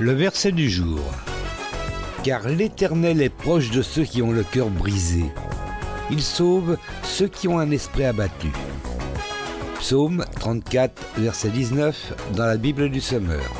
Le verset du jour. Car l'Éternel est proche de ceux qui ont le cœur brisé. Il sauve ceux qui ont un esprit abattu. Psaume 34, verset 19 dans la Bible du Sommeur.